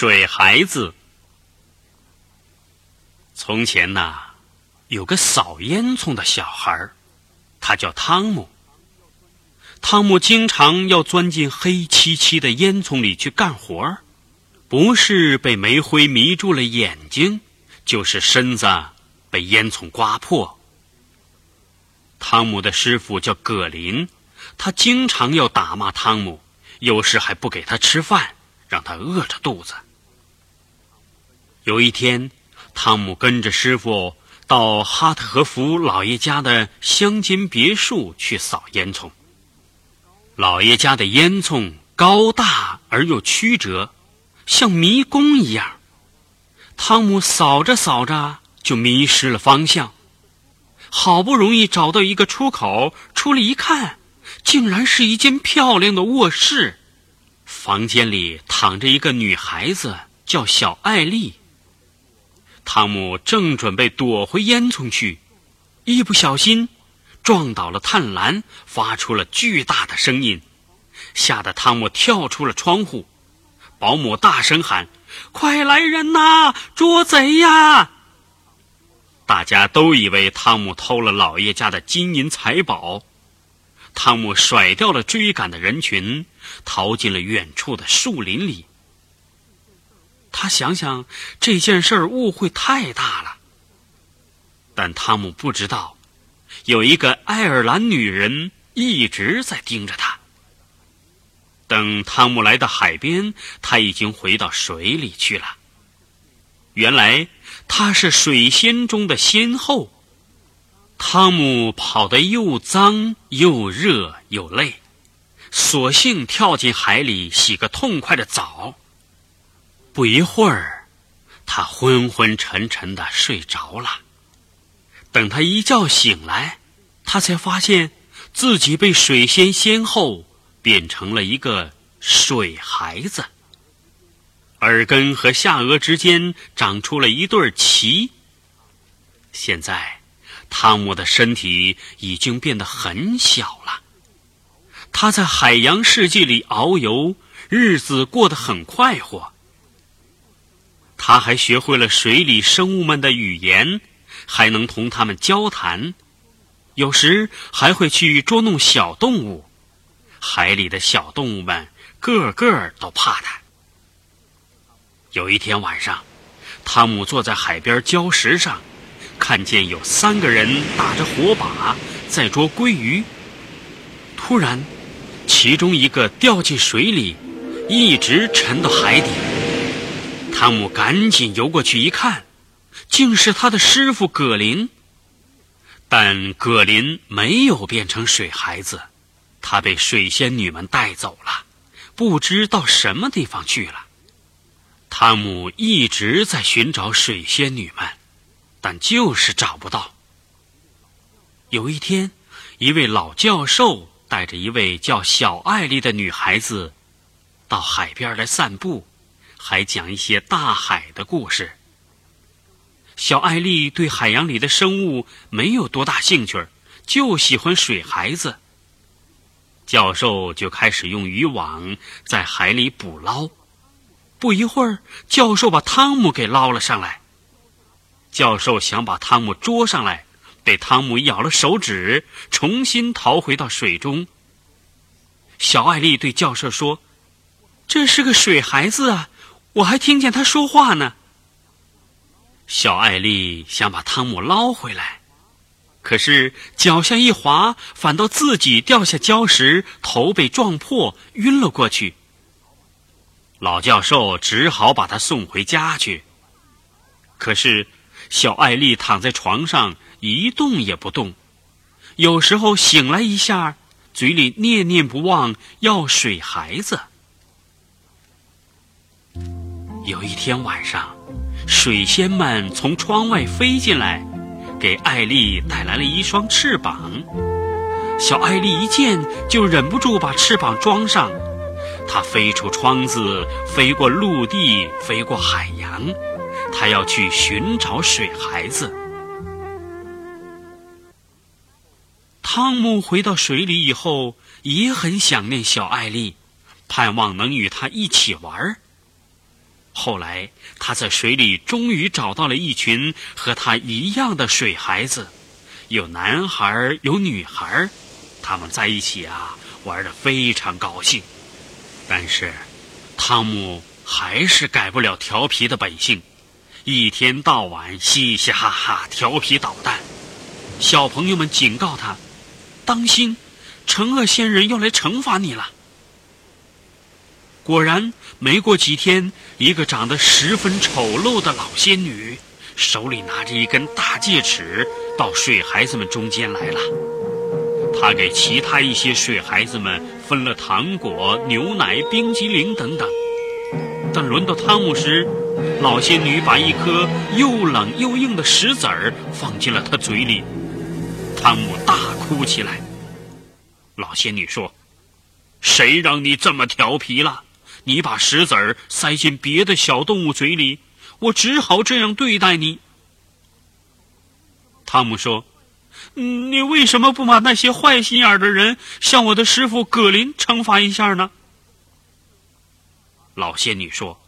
水孩子。从前呐，有个扫烟囱的小孩，他叫汤姆。汤姆经常要钻进黑漆漆的烟囱里去干活，不是被煤灰迷住了眼睛，就是身子被烟囱刮破。汤姆的师傅叫葛林，他经常要打骂汤姆，有时还不给他吃饭，让他饿着肚子。有一天，汤姆跟着师傅到哈特和福老爷家的乡间别墅去扫烟囱。老爷家的烟囱高大而又曲折，像迷宫一样。汤姆扫着扫着就迷失了方向，好不容易找到一个出口，出来一看，竟然是一间漂亮的卧室。房间里躺着一个女孩子，叫小艾丽。汤姆正准备躲回烟囱去，一不小心。撞倒了炭栏，发出了巨大的声音，吓得汤姆跳出了窗户。保姆大声喊：“快来人呐，捉贼呀！”大家都以为汤姆偷了老爷家的金银财宝。汤姆甩掉了追赶的人群，逃进了远处的树林里。他想想这件事儿误会太大了，但汤姆不知道。有一个爱尔兰女人一直在盯着他。等汤姆来到海边，他已经回到水里去了。原来他是水仙中的仙后。汤姆跑得又脏又热又累，索性跳进海里洗个痛快的澡。不一会儿，他昏昏沉沉的睡着了。等他一觉醒来，他才发现自己被水仙仙后变成了一个水孩子。耳根和下颚之间长出了一对鳍。现在，汤姆的身体已经变得很小了。他在海洋世界里遨游，日子过得很快活。他还学会了水里生物们的语言。还能同他们交谈，有时还会去捉弄小动物。海里的小动物们个个都怕他。有一天晚上，汤姆坐在海边礁石上，看见有三个人打着火把在捉鲑鱼。突然，其中一个掉进水里，一直沉到海底。汤姆赶紧游过去一看。竟是他的师傅葛林，但葛林没有变成水孩子，他被水仙女们带走了，不知到什么地方去了。汤姆一直在寻找水仙女们，但就是找不到。有一天，一位老教授带着一位叫小艾丽的女孩子，到海边来散步，还讲一些大海的故事。小艾丽对海洋里的生物没有多大兴趣，就喜欢水孩子。教授就开始用渔网在海里捕捞。不一会儿，教授把汤姆给捞了上来。教授想把汤姆捉上来，被汤姆咬了手指，重新逃回到水中。小艾丽对教授说：“这是个水孩子啊，我还听见他说话呢。”小艾丽想把汤姆捞回来，可是脚下一滑，反倒自己掉下礁石，头被撞破，晕了过去。老教授只好把他送回家去。可是小艾丽躺在床上一动也不动，有时候醒来一下，嘴里念念不忘要水孩子。有一天晚上。水仙们从窗外飞进来，给艾丽带来了一双翅膀。小艾丽一见就忍不住把翅膀装上，她飞出窗子，飞过陆地，飞过海洋，她要去寻找水孩子。汤姆回到水里以后，也很想念小艾丽，盼望能与她一起玩儿。后来，他在水里终于找到了一群和他一样的水孩子，有男孩有女孩他们在一起啊，玩得非常高兴。但是，汤姆还是改不了调皮的本性，一天到晚嘻嘻哈哈、调皮捣蛋。小朋友们警告他：“当心，惩恶仙人要来惩罚你了。”果然，没过几天，一个长得十分丑陋的老仙女，手里拿着一根大戒尺，到水孩子们中间来了。她给其他一些水孩子们分了糖果、牛奶、冰激凌等等。但轮到汤姆时，老仙女把一颗又冷又硬的石子儿放进了他嘴里，汤姆大哭起来。老仙女说：“谁让你这么调皮了？”你把石子儿塞进别的小动物嘴里，我只好这样对待你。汤姆说：“你为什么不把那些坏心眼的人，向我的师傅葛林惩罚一下呢？”老仙女说：“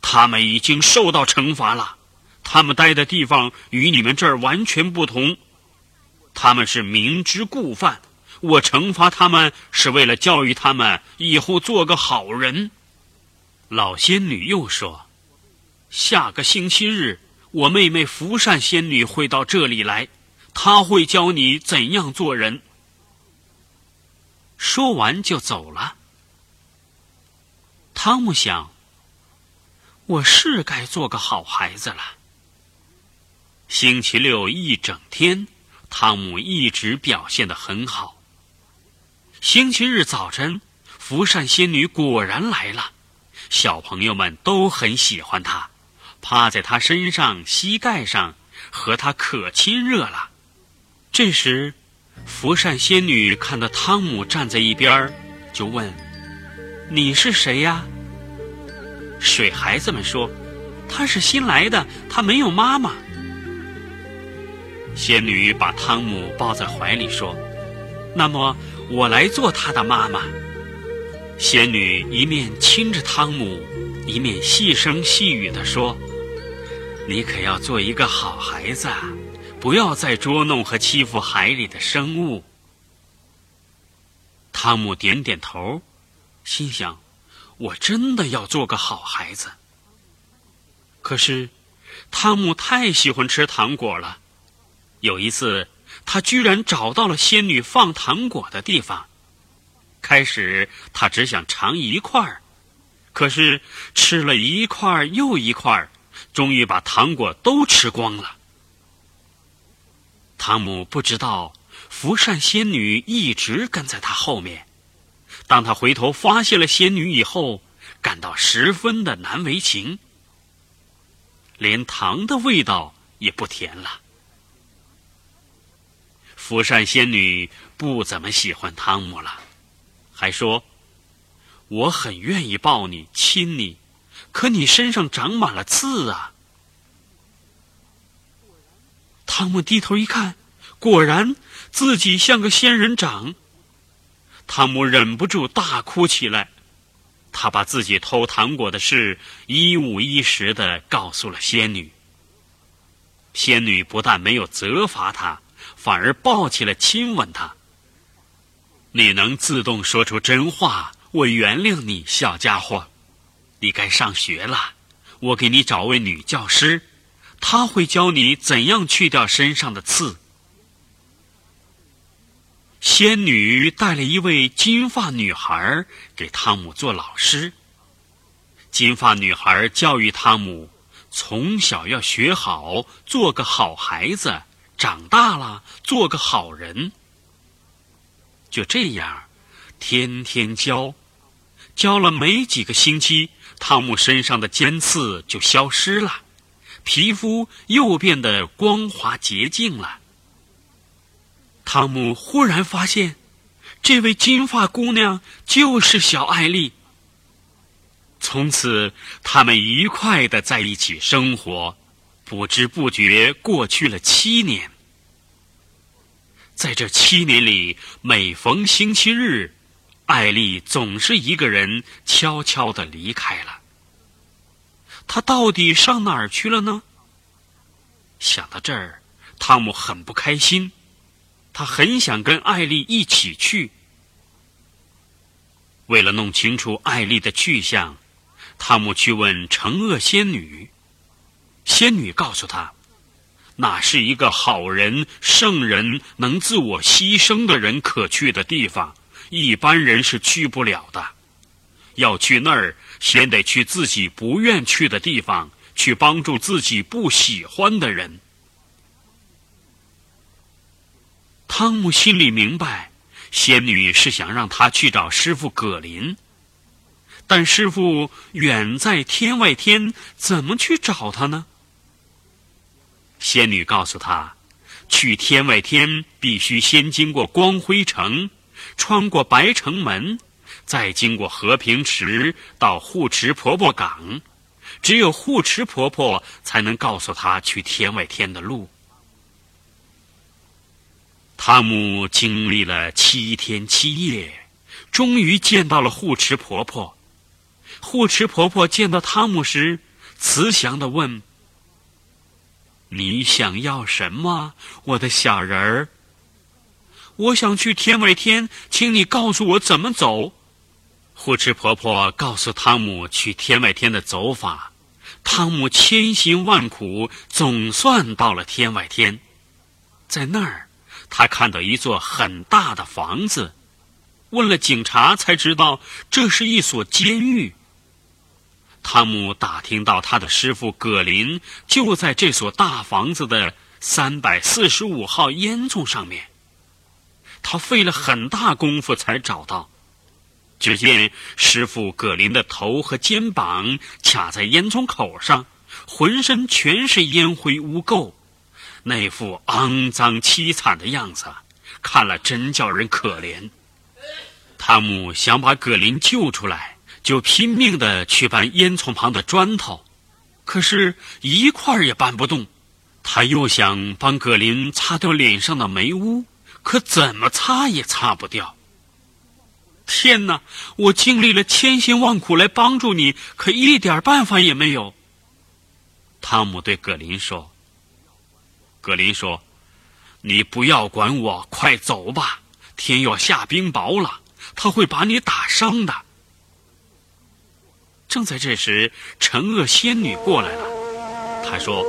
他们已经受到惩罚了，他们待的地方与你们这儿完全不同，他们是明知故犯。”我惩罚他们是为了教育他们以后做个好人。老仙女又说：“下个星期日，我妹妹福善仙女会到这里来，她会教你怎样做人。”说完就走了。汤姆想：“我是该做个好孩子了。”星期六一整天，汤姆一直表现得很好。星期日早晨，福善仙女果然来了，小朋友们都很喜欢她，趴在她身上、膝盖上，和她可亲热了。这时，福善仙女看到汤姆站在一边，就问：“你是谁呀？”水孩子们说：“他是新来的，他没有妈妈。”仙女把汤姆抱在怀里说：“那么。”我来做他的妈妈。仙女一面亲着汤姆，一面细声细语地说：“你可要做一个好孩子，不要再捉弄和欺负海里的生物。”汤姆点点头，心想：“我真的要做个好孩子。”可是，汤姆太喜欢吃糖果了。有一次。他居然找到了仙女放糖果的地方。开始他只想尝一块儿，可是吃了一块又一块，终于把糖果都吃光了。汤姆不知道福善仙女一直跟在他后面。当他回头发现了仙女以后，感到十分的难为情，连糖的味道也不甜了。福善仙女不怎么喜欢汤姆了，还说：“我很愿意抱你、亲你，可你身上长满了刺啊。”汤姆低头一看，果然自己像个仙人掌。汤姆忍不住大哭起来，他把自己偷糖果的事一五一十的告诉了仙女。仙女不但没有责罚他。反而抱起来亲吻他。你能自动说出真话，我原谅你，小家伙。你该上学了，我给你找位女教师，她会教你怎样去掉身上的刺。仙女带了一位金发女孩给汤姆做老师。金发女孩教育汤姆，从小要学好，做个好孩子。长大了，做个好人。就这样，天天教，教了没几个星期，汤姆身上的尖刺就消失了，皮肤又变得光滑洁净了。汤姆忽然发现，这位金发姑娘就是小艾丽。从此，他们愉快的在一起生活。不知不觉过去了七年，在这七年里，每逢星期日，艾丽总是一个人悄悄的离开了。他到底上哪儿去了呢？想到这儿，汤姆很不开心，他很想跟艾丽一起去。为了弄清楚艾丽的去向，汤姆去问惩恶仙女。仙女告诉他，那是一个好人、圣人能自我牺牲的人可去的地方，一般人是去不了的。要去那儿，先得去自己不愿去的地方，去帮助自己不喜欢的人。汤姆心里明白。仙女是想让他去找师傅葛林，但师傅远在天外天，怎么去找他呢？仙女告诉他，去天外天必须先经过光辉城，穿过白城门，再经过和平池到护持婆婆港，只有护持婆婆才能告诉他去天外天的路。汤姆经历了七天七夜，终于见到了护持婆婆。护持婆婆见到汤姆时，慈祥的问：“你想要什么，我的小人儿？”“我想去天外天，请你告诉我怎么走。”护持婆婆告诉汤姆去天外天的走法。汤姆千辛万苦，总算到了天外天，在那儿。他看到一座很大的房子，问了警察才知道这是一所监狱。汤姆打听到他的师傅葛林就在这所大房子的三百四十五号烟囱上面。他费了很大功夫才找到。只见师傅葛林的头和肩膀卡在烟囱口上，浑身全是烟灰污垢。那副肮脏凄惨的样子，看了真叫人可怜。汤姆想把葛林救出来，就拼命的去搬烟囱旁的砖头，可是一块也搬不动。他又想帮葛林擦掉脸上的霉污，可怎么擦也擦不掉。天哪！我经历了千辛万苦来帮助你，可一点办法也没有。汤姆对葛林说。葛林说：“你不要管我，快走吧！天要下冰雹了，他会把你打伤的。”正在这时，惩恶仙女过来了。她说：“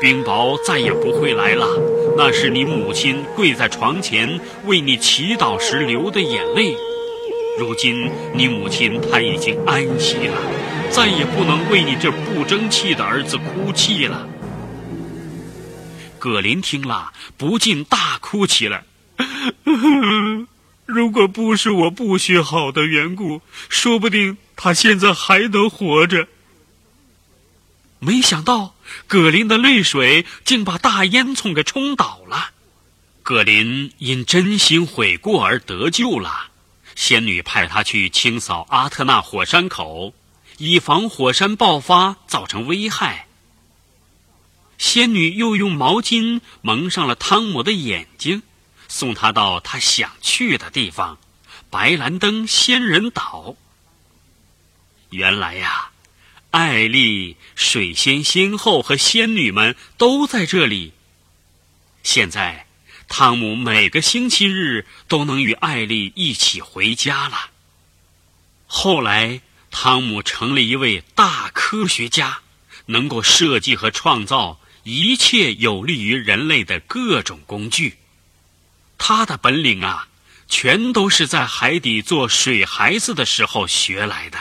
冰雹再也不会来了，那是你母亲跪在床前为你祈祷时流的眼泪。如今你母亲她已经安息了，再也不能为你这不争气的儿子哭泣了。”葛林听了，不禁大哭起来。如果不是我不学好的缘故，说不定他现在还能活着。没想到，葛林的泪水竟把大烟囱给冲倒了。葛林因真心悔过而得救了。仙女派他去清扫阿特纳火山口，以防火山爆发造成危害。仙女又用毛巾蒙上了汤姆的眼睛，送他到他想去的地方——白兰登仙人岛。原来呀，艾丽、水仙仙后和仙女们都在这里。现在，汤姆每个星期日都能与艾丽一起回家了。后来，汤姆成了一位大科学家，能够设计和创造。一切有利于人类的各种工具，他的本领啊，全都是在海底做水孩子的时候学来的。